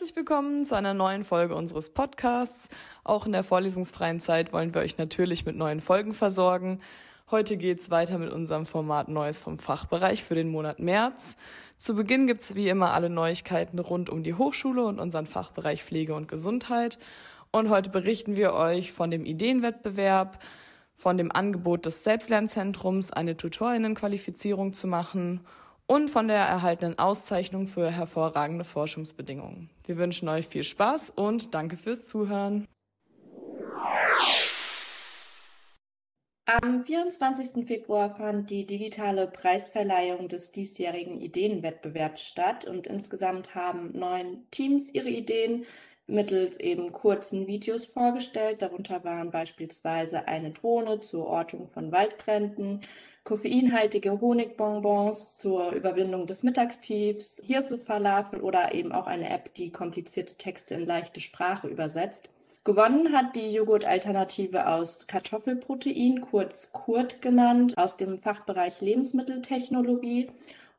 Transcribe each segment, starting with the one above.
Herzlich willkommen zu einer neuen Folge unseres Podcasts. Auch in der vorlesungsfreien Zeit wollen wir euch natürlich mit neuen Folgen versorgen. Heute geht's weiter mit unserem Format Neues vom Fachbereich für den Monat März. Zu Beginn gibt's wie immer alle Neuigkeiten rund um die Hochschule und unseren Fachbereich Pflege und Gesundheit. Und heute berichten wir euch von dem Ideenwettbewerb, von dem Angebot des Selbstlernzentrums, eine Tutorinnenqualifizierung zu machen und von der erhaltenen Auszeichnung für hervorragende Forschungsbedingungen. Wir wünschen euch viel Spaß und danke fürs Zuhören. Am 24. Februar fand die digitale Preisverleihung des diesjährigen Ideenwettbewerbs statt und insgesamt haben neun Teams ihre Ideen mittels eben kurzen Videos vorgestellt. Darunter waren beispielsweise eine Drohne zur Ortung von Waldbränden, koffeinhaltige Honigbonbons zur Überwindung des Mittagstiefs, Hirsefalafel oder eben auch eine App, die komplizierte Texte in leichte Sprache übersetzt. Gewonnen hat die Joghurt-Alternative aus Kartoffelprotein, kurz Kurt genannt, aus dem Fachbereich Lebensmitteltechnologie.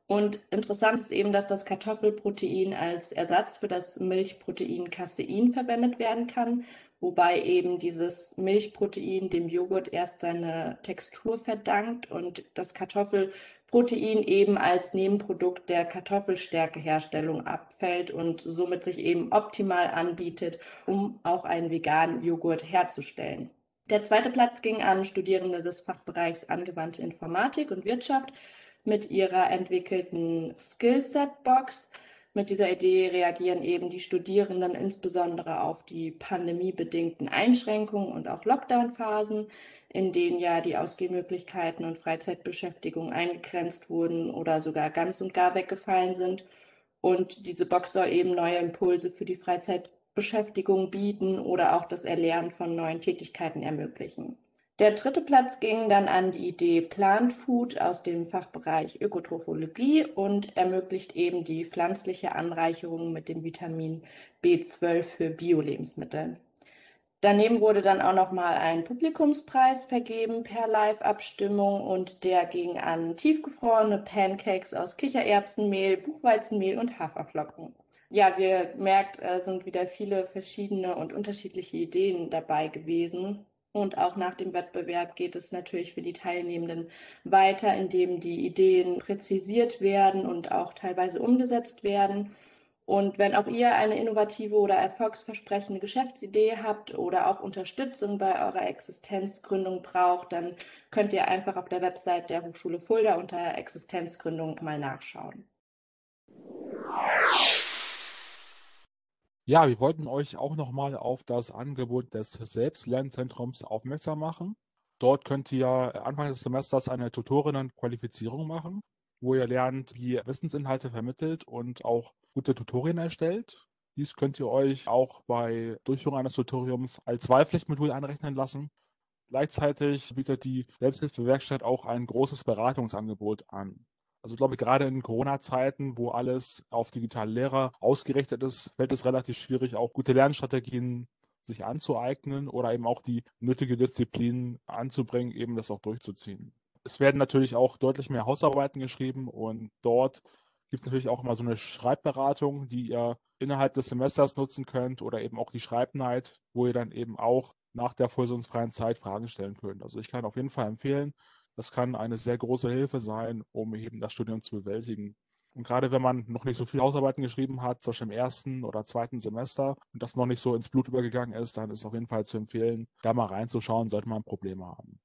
Und interessant ist eben, dass das Kartoffelprotein als Ersatz für das Milchprotein Casein verwendet werden kann wobei eben dieses Milchprotein dem Joghurt erst seine Textur verdankt und das Kartoffelprotein eben als Nebenprodukt der Kartoffelstärkeherstellung abfällt und somit sich eben optimal anbietet, um auch einen veganen Joghurt herzustellen. Der zweite Platz ging an Studierende des Fachbereichs Angewandte Informatik und Wirtschaft mit ihrer entwickelten Skillset-Box. Mit dieser Idee reagieren eben die Studierenden insbesondere auf die pandemiebedingten Einschränkungen und auch Lockdown-Phasen, in denen ja die Ausgehmöglichkeiten und Freizeitbeschäftigung eingegrenzt wurden oder sogar ganz und gar weggefallen sind. Und diese Box soll eben neue Impulse für die Freizeitbeschäftigung bieten oder auch das Erlernen von neuen Tätigkeiten ermöglichen. Der dritte Platz ging dann an die Idee Plant Food aus dem Fachbereich Ökotrophologie und ermöglicht eben die pflanzliche Anreicherung mit dem Vitamin B12 für Bio-Lebensmittel. Daneben wurde dann auch noch mal ein Publikumspreis vergeben per Live-Abstimmung und der ging an tiefgefrorene Pancakes aus Kichererbsenmehl, Buchweizenmehl und Haferflocken. Ja, wie ihr merkt, äh, sind wieder viele verschiedene und unterschiedliche Ideen dabei gewesen. Und auch nach dem Wettbewerb geht es natürlich für die Teilnehmenden weiter, indem die Ideen präzisiert werden und auch teilweise umgesetzt werden. Und wenn auch ihr eine innovative oder erfolgsversprechende Geschäftsidee habt oder auch Unterstützung bei eurer Existenzgründung braucht, dann könnt ihr einfach auf der Website der Hochschule Fulda unter Existenzgründung mal nachschauen. Ja, wir wollten euch auch nochmal auf das Angebot des Selbstlernzentrums aufmerksam machen. Dort könnt ihr Anfang des Semesters eine Tutorinnenqualifizierung machen, wo ihr lernt, wie Wissensinhalte vermittelt und auch gute Tutorien erstellt. Dies könnt ihr euch auch bei Durchführung eines Tutoriums als Wahlpflichtmodul einrechnen lassen. Gleichzeitig bietet die Selbsthilfewerkstatt auch ein großes Beratungsangebot an. Also ich glaube, gerade in Corona-Zeiten, wo alles auf digitale Lehrer ausgerichtet ist, fällt es relativ schwierig, auch gute Lernstrategien sich anzueignen oder eben auch die nötige Disziplin anzubringen, eben das auch durchzuziehen. Es werden natürlich auch deutlich mehr Hausarbeiten geschrieben und dort gibt es natürlich auch immer so eine Schreibberatung, die ihr innerhalb des Semesters nutzen könnt oder eben auch die Schreibnight, wo ihr dann eben auch nach der vorlesungsfreien Zeit Fragen stellen könnt. Also ich kann auf jeden Fall empfehlen, das kann eine sehr große Hilfe sein, um eben das Studium zu bewältigen. Und gerade wenn man noch nicht so viele Hausarbeiten geschrieben hat, zum Beispiel im ersten oder zweiten Semester und das noch nicht so ins Blut übergegangen ist, dann ist auf jeden Fall zu empfehlen, da mal reinzuschauen, sollte man Probleme haben.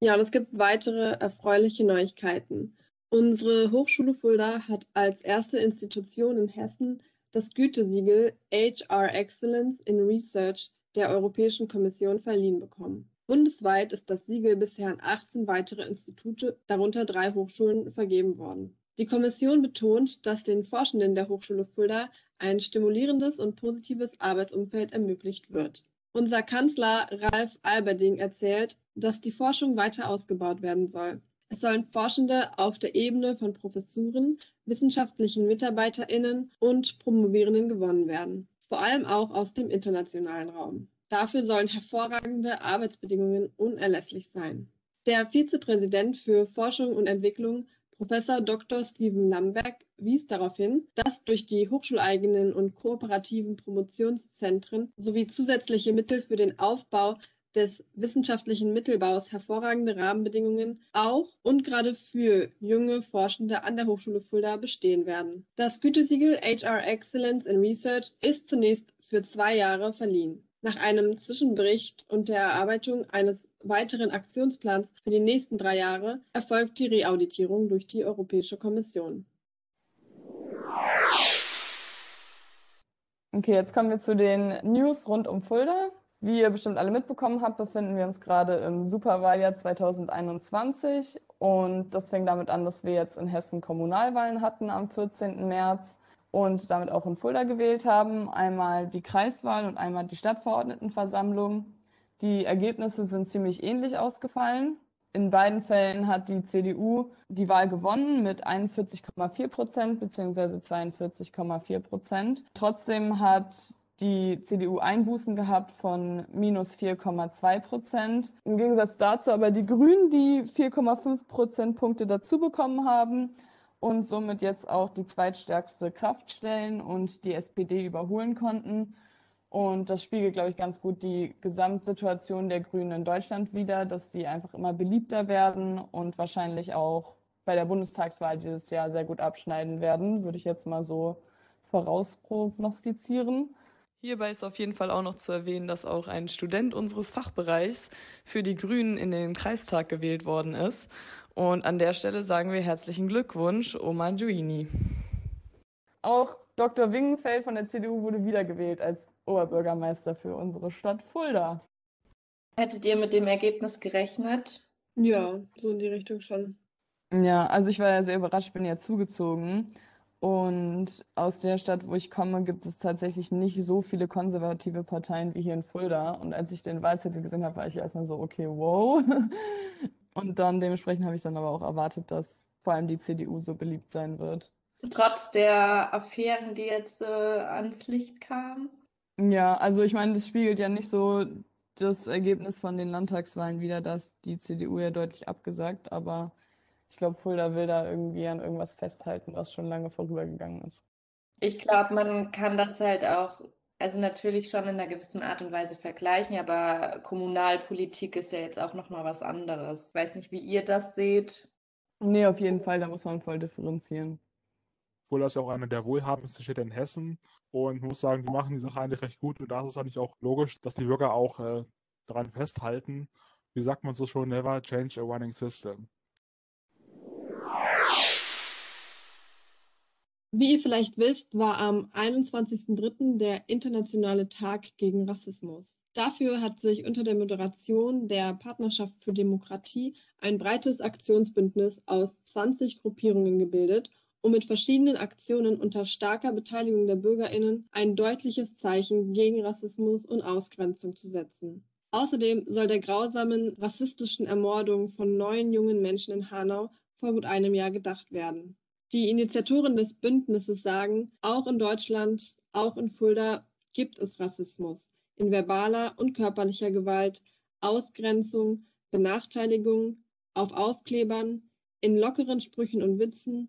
Ja, und es gibt weitere erfreuliche Neuigkeiten. Unsere Hochschule Fulda hat als erste Institution in Hessen das Gütesiegel HR Excellence in Research der Europäischen Kommission verliehen bekommen. Bundesweit ist das Siegel bisher an 18 weitere Institute, darunter drei Hochschulen, vergeben worden. Die Kommission betont, dass den Forschenden der Hochschule Fulda ein stimulierendes und positives Arbeitsumfeld ermöglicht wird. Unser Kanzler Ralf Alberding erzählt, dass die Forschung weiter ausgebaut werden soll. Es sollen Forschende auf der Ebene von Professuren, wissenschaftlichen MitarbeiterInnen und Promovierenden gewonnen werden vor allem auch aus dem internationalen Raum. Dafür sollen hervorragende Arbeitsbedingungen unerlässlich sein. Der Vizepräsident für Forschung und Entwicklung Professor Dr. Steven Lamberg wies darauf hin, dass durch die hochschuleigenen und kooperativen Promotionszentren sowie zusätzliche Mittel für den Aufbau des wissenschaftlichen Mittelbaus hervorragende Rahmenbedingungen auch und gerade für junge Forschende an der Hochschule Fulda bestehen werden. Das Gütesiegel HR Excellence in Research ist zunächst für zwei Jahre verliehen. Nach einem Zwischenbericht und der Erarbeitung eines weiteren Aktionsplans für die nächsten drei Jahre erfolgt die Reauditierung durch die Europäische Kommission. Okay, jetzt kommen wir zu den News rund um Fulda. Wie ihr bestimmt alle mitbekommen habt, befinden wir uns gerade im Superwahljahr 2021 und das fängt damit an, dass wir jetzt in Hessen Kommunalwahlen hatten am 14. März und damit auch in Fulda gewählt haben. Einmal die Kreiswahl und einmal die Stadtverordnetenversammlung. Die Ergebnisse sind ziemlich ähnlich ausgefallen. In beiden Fällen hat die CDU die Wahl gewonnen mit 41,4 Prozent bzw. 42,4 Prozent. Trotzdem hat die CDU Einbußen gehabt von minus 4,2 Prozent. Im Gegensatz dazu aber die Grünen, die 4,5 Prozentpunkte dazu bekommen haben und somit jetzt auch die zweitstärkste Kraft stellen und die SPD überholen konnten. Und das spiegelt, glaube ich, ganz gut die Gesamtsituation der Grünen in Deutschland wider, dass sie einfach immer beliebter werden und wahrscheinlich auch bei der Bundestagswahl dieses Jahr sehr gut abschneiden werden, würde ich jetzt mal so vorausprognostizieren. Hierbei ist auf jeden Fall auch noch zu erwähnen, dass auch ein Student unseres Fachbereichs für die Grünen in den Kreistag gewählt worden ist. Und an der Stelle sagen wir herzlichen Glückwunsch, Oma Giuini. Auch Dr. Wingenfeld von der CDU wurde wiedergewählt als Oberbürgermeister für unsere Stadt Fulda. Hättet ihr mit dem Ergebnis gerechnet? Ja, so in die Richtung schon. Ja, also ich war ja sehr überrascht, bin ja zugezogen. Und aus der Stadt, wo ich komme, gibt es tatsächlich nicht so viele konservative Parteien wie hier in Fulda. Und als ich den Wahlzettel gesehen habe, war ich erstmal so, okay, wow. Und dann dementsprechend habe ich dann aber auch erwartet, dass vor allem die CDU so beliebt sein wird. Trotz der Affären, die jetzt äh, ans Licht kamen? Ja, also ich meine, das spiegelt ja nicht so das Ergebnis von den Landtagswahlen wieder, dass die CDU ja deutlich abgesagt, aber ich glaube, Fulda will da irgendwie an irgendwas festhalten, was schon lange vorübergegangen ist. Ich glaube, man kann das halt auch also natürlich schon in einer gewissen Art und Weise vergleichen, aber Kommunalpolitik ist ja jetzt auch nochmal was anderes. Ich weiß nicht, wie ihr das seht. Nee, auf jeden Fall, da muss man voll differenzieren. Fulda ist ja auch einer der wohlhabendsten Städte in Hessen und muss sagen, die machen die Sache eigentlich recht gut und da ist es eigentlich auch logisch, dass die Bürger auch äh, daran festhalten. Wie sagt man so schon, never change a running system. Wie ihr vielleicht wisst, war am 21.03. der Internationale Tag gegen Rassismus. Dafür hat sich unter der Moderation der Partnerschaft für Demokratie ein breites Aktionsbündnis aus 20 Gruppierungen gebildet, um mit verschiedenen Aktionen unter starker Beteiligung der Bürgerinnen ein deutliches Zeichen gegen Rassismus und Ausgrenzung zu setzen. Außerdem soll der grausamen rassistischen Ermordung von neun jungen Menschen in Hanau vor gut einem Jahr gedacht werden. Die Initiatoren des Bündnisses sagen, auch in Deutschland, auch in Fulda gibt es Rassismus in verbaler und körperlicher Gewalt, Ausgrenzung, Benachteiligung, auf Aufklebern, in lockeren Sprüchen und Witzen,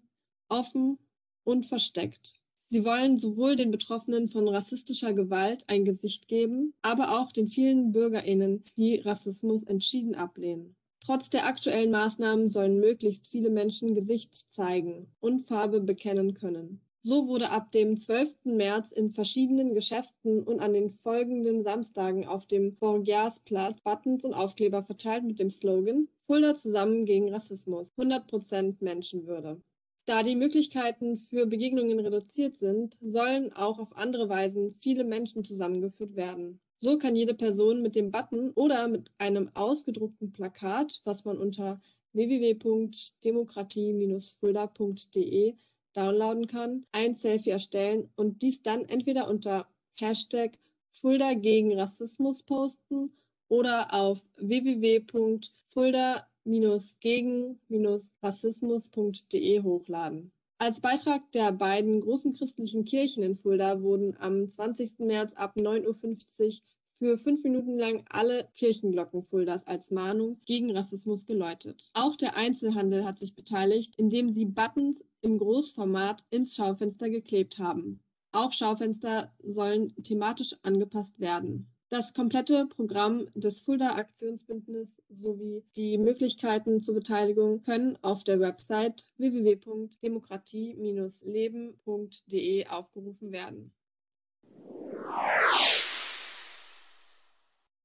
offen und versteckt. Sie wollen sowohl den Betroffenen von rassistischer Gewalt ein Gesicht geben, aber auch den vielen Bürgerinnen, die Rassismus entschieden ablehnen. Trotz der aktuellen Maßnahmen sollen möglichst viele Menschen Gesicht zeigen und Farbe bekennen können. So wurde ab dem 12. März in verschiedenen Geschäften und an den folgenden Samstagen auf dem Borgiasplatz Buttons und Aufkleber verteilt mit dem Slogan Fulda zusammen gegen Rassismus, 100% Menschenwürde. Da die Möglichkeiten für Begegnungen reduziert sind, sollen auch auf andere Weisen viele Menschen zusammengeführt werden. So kann jede Person mit dem Button oder mit einem ausgedruckten Plakat, was man unter www.demokratie-fulda.de downloaden kann, ein Selfie erstellen und dies dann entweder unter Hashtag Fulda gegen Rassismus posten oder auf www.fulda-gegen-rassismus.de hochladen. Als Beitrag der beiden großen christlichen Kirchen in Fulda wurden am 20. März ab 9.50 Uhr für fünf Minuten lang alle Kirchenglocken Fuldas als Mahnung gegen Rassismus geläutet. Auch der Einzelhandel hat sich beteiligt, indem sie Buttons im Großformat ins Schaufenster geklebt haben. Auch Schaufenster sollen thematisch angepasst werden. Das komplette Programm des Fulda Aktionsbündnis sowie die Möglichkeiten zur Beteiligung können auf der Website www.demokratie-leben.de aufgerufen werden.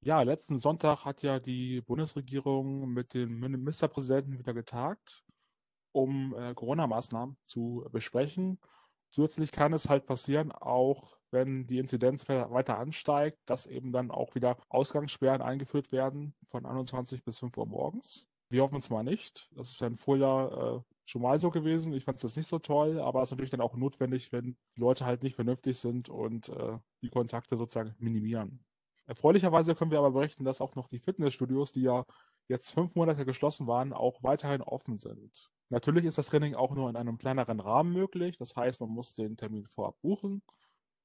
Ja, letzten Sonntag hat ja die Bundesregierung mit dem Ministerpräsidenten wieder getagt, um äh, Corona-Maßnahmen zu besprechen. Zusätzlich kann es halt passieren, auch wenn die Inzidenz weiter ansteigt, dass eben dann auch wieder Ausgangssperren eingeführt werden von 21 bis 5 Uhr morgens. Wir hoffen es mal nicht. Das ist ja in Vorjahr äh, schon mal so gewesen. Ich fand es nicht so toll, aber es ist natürlich dann auch notwendig, wenn die Leute halt nicht vernünftig sind und äh, die Kontakte sozusagen minimieren. Erfreulicherweise können wir aber berichten, dass auch noch die Fitnessstudios, die ja jetzt fünf Monate geschlossen waren, auch weiterhin offen sind. Natürlich ist das Training auch nur in einem kleineren Rahmen möglich. Das heißt, man muss den Termin vorab buchen.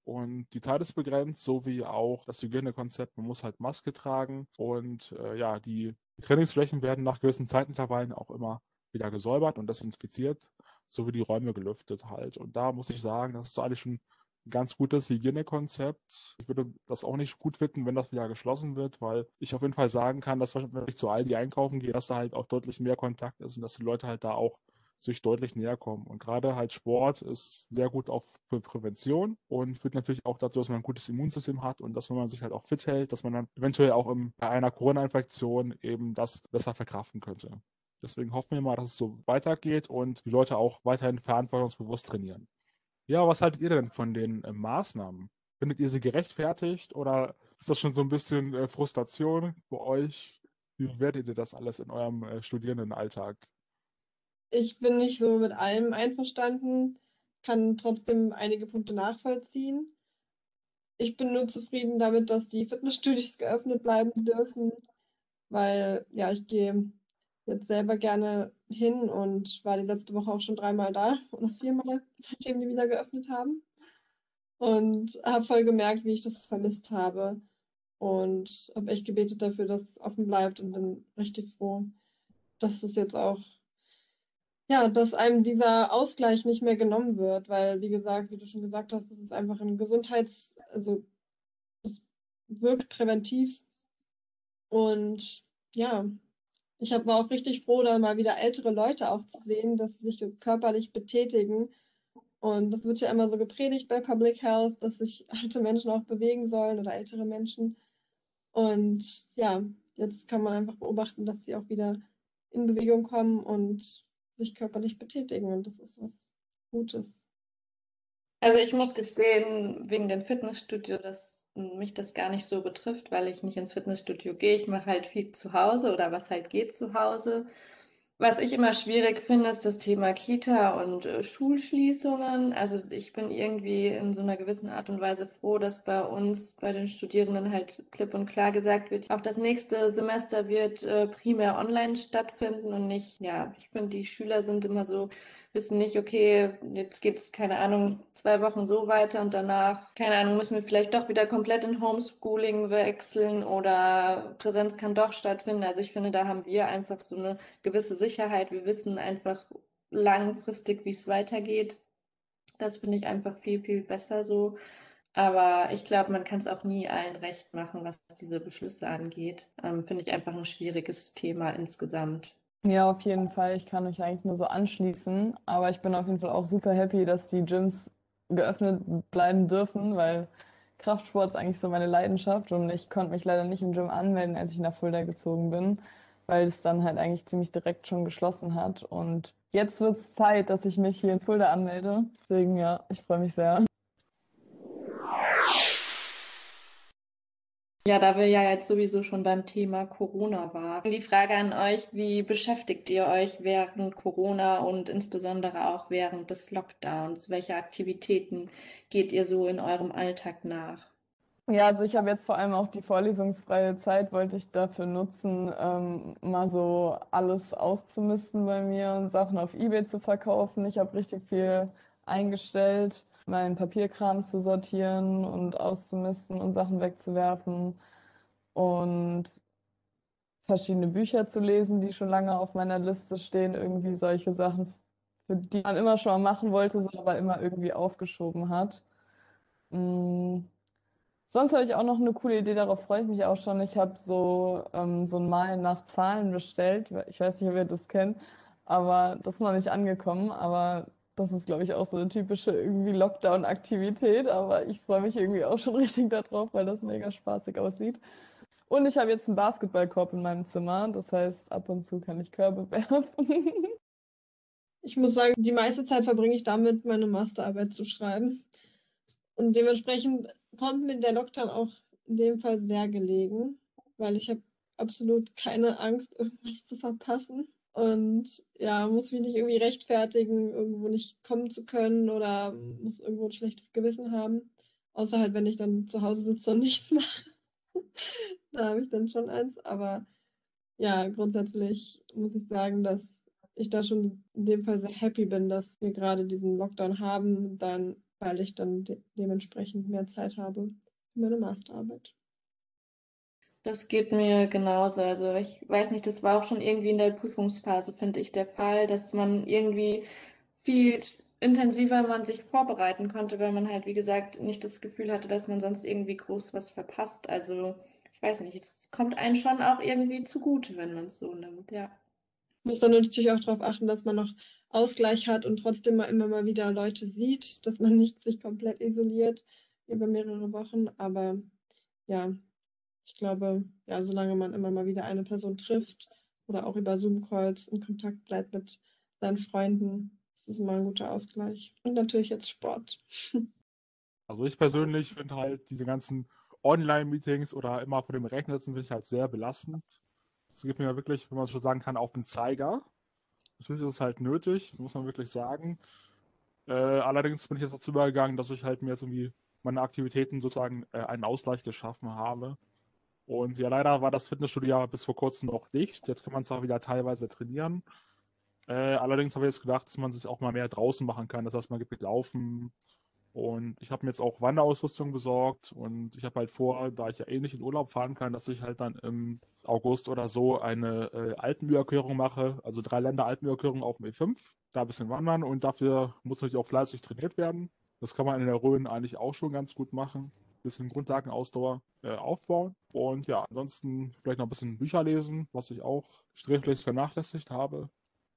Und die Zeit ist begrenzt, sowie auch das Hygienekonzept. Man muss halt Maske tragen. Und äh, ja, die, Trainingsflächen werden nach gewissen Zeitintervallen auch immer wieder gesäubert und desinfiziert, sowie die Räume gelüftet halt. Und da muss ich sagen, das ist eigentlich schon ganz gutes Hygienekonzept. Ich würde das auch nicht gut finden, wenn das wieder geschlossen wird, weil ich auf jeden Fall sagen kann, dass wenn ich zu Aldi einkaufen gehe, dass da halt auch deutlich mehr Kontakt ist und dass die Leute halt da auch sich deutlich näher kommen. Und gerade halt Sport ist sehr gut auf Prävention und führt natürlich auch dazu, dass man ein gutes Immunsystem hat und dass wenn man sich halt auch fit hält, dass man dann eventuell auch im, bei einer Corona-Infektion eben das besser verkraften könnte. Deswegen hoffen wir mal, dass es so weitergeht und die Leute auch weiterhin verantwortungsbewusst trainieren. Ja, was haltet ihr denn von den äh, Maßnahmen? Findet ihr sie gerechtfertigt oder ist das schon so ein bisschen äh, Frustration bei euch? Wie werdet ihr das alles in eurem äh, Studierendenalltag? Ich bin nicht so mit allem einverstanden, kann trotzdem einige Punkte nachvollziehen. Ich bin nur zufrieden damit, dass die Fitnessstudios geöffnet bleiben dürfen, weil ja, ich gehe jetzt selber gerne hin und war die letzte Woche auch schon dreimal da oder viermal, seitdem die wieder geöffnet haben. Und habe voll gemerkt, wie ich das vermisst habe. Und habe echt gebetet dafür, dass es offen bleibt und bin richtig froh, dass es jetzt auch, ja, dass einem dieser Ausgleich nicht mehr genommen wird, weil, wie gesagt, wie du schon gesagt hast, es ist einfach ein Gesundheits-, also es wirkt präventiv und ja, ich war auch richtig froh, da mal wieder ältere Leute auch zu sehen, dass sie sich körperlich betätigen. Und das wird ja immer so gepredigt bei Public Health, dass sich alte Menschen auch bewegen sollen oder ältere Menschen. Und ja, jetzt kann man einfach beobachten, dass sie auch wieder in Bewegung kommen und sich körperlich betätigen. Und das ist was Gutes. Also ich muss gestehen, wegen dem Fitnessstudio, das mich das gar nicht so betrifft, weil ich nicht ins Fitnessstudio gehe. Ich mache halt viel zu Hause oder was halt geht zu Hause. Was ich immer schwierig finde, ist das Thema Kita und äh, Schulschließungen. Also ich bin irgendwie in so einer gewissen Art und Weise froh, dass bei uns, bei den Studierenden halt klipp und klar gesagt wird, auch das nächste Semester wird äh, primär online stattfinden und nicht, ja, ich finde, die Schüler sind immer so wissen nicht, okay, jetzt geht es, keine Ahnung, zwei Wochen so weiter und danach, keine Ahnung, müssen wir vielleicht doch wieder komplett in Homeschooling wechseln oder Präsenz kann doch stattfinden. Also ich finde, da haben wir einfach so eine gewisse Sicherheit. Wir wissen einfach langfristig, wie es weitergeht. Das finde ich einfach viel, viel besser so. Aber ich glaube, man kann es auch nie allen recht machen, was diese Beschlüsse angeht. Ähm, finde ich einfach ein schwieriges Thema insgesamt. Ja, auf jeden Fall. Ich kann mich eigentlich nur so anschließen. Aber ich bin auf jeden Fall auch super happy, dass die Gyms geöffnet bleiben dürfen, weil Kraftsport ist eigentlich so meine Leidenschaft und ich konnte mich leider nicht im Gym anmelden, als ich nach Fulda gezogen bin, weil es dann halt eigentlich ziemlich direkt schon geschlossen hat. Und jetzt wird es Zeit, dass ich mich hier in Fulda anmelde. Deswegen ja, ich freue mich sehr. Ja, da wir ja jetzt sowieso schon beim Thema Corona waren. Die Frage an euch, wie beschäftigt ihr euch während Corona und insbesondere auch während des Lockdowns? Welche Aktivitäten geht ihr so in eurem Alltag nach? Ja, also ich habe jetzt vor allem auch die vorlesungsfreie Zeit, wollte ich dafür nutzen, ähm, mal so alles auszumisten bei mir und Sachen auf Ebay zu verkaufen. Ich habe richtig viel eingestellt meinen Papierkram zu sortieren und auszumisten und Sachen wegzuwerfen. und verschiedene Bücher zu lesen, die schon lange auf meiner Liste stehen, irgendwie solche Sachen, für die man immer schon mal machen wollte, aber immer irgendwie aufgeschoben hat. Mhm. Sonst habe ich auch noch eine coole Idee, darauf freue ich mich auch schon. Ich habe so, ähm, so ein Malen nach Zahlen bestellt. Ich weiß nicht, ob ihr das kennt, aber das ist noch nicht angekommen. Aber das ist, glaube ich, auch so eine typische irgendwie Lockdown-Aktivität. Aber ich freue mich irgendwie auch schon richtig darauf, weil das mega spaßig aussieht. Und ich habe jetzt einen Basketballkorb in meinem Zimmer. Das heißt, ab und zu kann ich Körbe werfen. Ich muss sagen, die meiste Zeit verbringe ich damit, meine Masterarbeit zu schreiben. Und dementsprechend kommt mir der Lockdown auch in dem Fall sehr gelegen, weil ich habe absolut keine Angst, irgendwas zu verpassen. Und ja, muss mich nicht irgendwie rechtfertigen, irgendwo nicht kommen zu können oder muss irgendwo ein schlechtes Gewissen haben. Außer halt, wenn ich dann zu Hause sitze und nichts mache. da habe ich dann schon eins. Aber ja, grundsätzlich muss ich sagen, dass ich da schon in dem Fall sehr happy bin, dass wir gerade diesen Lockdown haben, dann, weil ich dann de dementsprechend mehr Zeit habe für meine Masterarbeit. Das geht mir genauso. Also ich weiß nicht, das war auch schon irgendwie in der Prüfungsphase, finde ich, der Fall, dass man irgendwie viel intensiver man sich vorbereiten konnte, weil man halt, wie gesagt, nicht das Gefühl hatte, dass man sonst irgendwie groß was verpasst. Also ich weiß nicht, es kommt einem schon auch irgendwie zugute, wenn man es so nimmt, ja muss dann natürlich auch darauf achten, dass man noch Ausgleich hat und trotzdem mal immer mal wieder Leute sieht, dass man nicht sich komplett isoliert über mehrere Wochen. Aber ja, ich glaube, ja, solange man immer mal wieder eine Person trifft oder auch über Zoom-Calls in Kontakt bleibt mit seinen Freunden, ist es immer ein guter Ausgleich. Und natürlich jetzt Sport. Also ich persönlich finde halt diese ganzen Online-Meetings oder immer vor dem Rechner sitzen, finde ich halt sehr belastend. Es gibt mir wirklich, wenn man schon sagen kann, auf den Zeiger. Natürlich ist es halt nötig, muss man wirklich sagen. Äh, allerdings bin ich jetzt dazu übergegangen, dass ich halt mir jetzt irgendwie meine Aktivitäten sozusagen äh, einen Ausgleich geschaffen habe. Und ja, leider war das Fitnessstudio ja bis vor kurzem noch dicht. Jetzt kann man auch wieder teilweise trainieren. Äh, allerdings habe ich jetzt gedacht, dass man sich auch mal mehr draußen machen kann. Das heißt, man gibt laufen, und ich habe mir jetzt auch Wanderausrüstung besorgt und ich habe halt vor, da ich ja eh nicht in Urlaub fahren kann, dass ich halt dann im August oder so eine äh, Alpenüberquerung mache, also drei Länder Alpenüberquerung auf dem E5, da ein bisschen wandern und dafür muss natürlich auch fleißig trainiert werden. Das kann man in der Rhön eigentlich auch schon ganz gut machen. Ein bisschen Grundlagenausdauer äh, aufbauen. Und ja, ansonsten vielleicht noch ein bisschen Bücher lesen, was ich auch sträflich vernachlässigt habe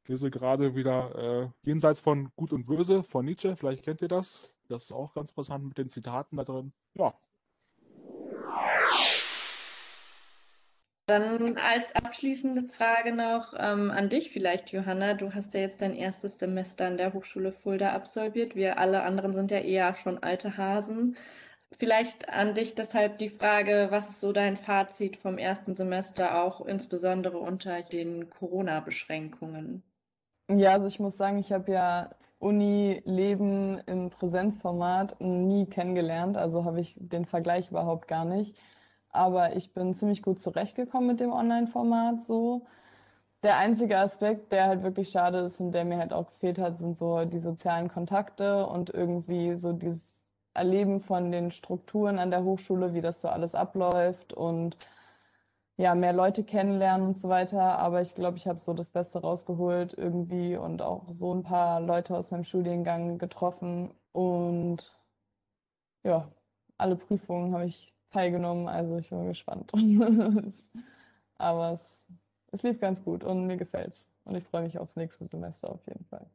lese gerade wieder äh, Jenseits von Gut und Böse von Nietzsche. Vielleicht kennt ihr das. Das ist auch ganz interessant mit den Zitaten da drin. Ja. Dann als abschließende Frage noch ähm, an dich vielleicht, Johanna. Du hast ja jetzt dein erstes Semester an der Hochschule Fulda absolviert. Wir alle anderen sind ja eher schon alte Hasen. Vielleicht an dich deshalb die Frage, was ist so dein Fazit vom ersten Semester, auch insbesondere unter den Corona-Beschränkungen? Ja, also ich muss sagen, ich habe ja Uni-Leben im Präsenzformat nie kennengelernt, also habe ich den Vergleich überhaupt gar nicht. Aber ich bin ziemlich gut zurechtgekommen mit dem Online-Format so. Der einzige Aspekt, der halt wirklich schade ist und der mir halt auch gefehlt hat, sind so die sozialen Kontakte und irgendwie so dieses Erleben von den Strukturen an der Hochschule, wie das so alles abläuft und ja, mehr Leute kennenlernen und so weiter. Aber ich glaube, ich habe so das Beste rausgeholt irgendwie und auch so ein paar Leute aus meinem Studiengang getroffen. Und ja, alle Prüfungen habe ich teilgenommen. Also ich bin gespannt. Aber es, es lief ganz gut und mir gefällt's. Und ich freue mich aufs nächste Semester auf jeden Fall.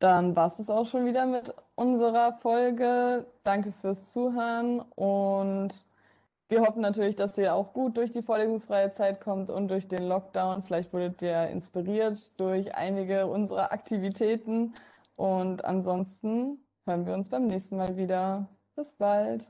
Dann war es das auch schon wieder mit unserer Folge. Danke fürs Zuhören und wir hoffen natürlich, dass ihr auch gut durch die vorlesungsfreie Zeit kommt und durch den Lockdown. Vielleicht wurdet ihr inspiriert durch einige unserer Aktivitäten. Und ansonsten hören wir uns beim nächsten Mal wieder. Bis bald.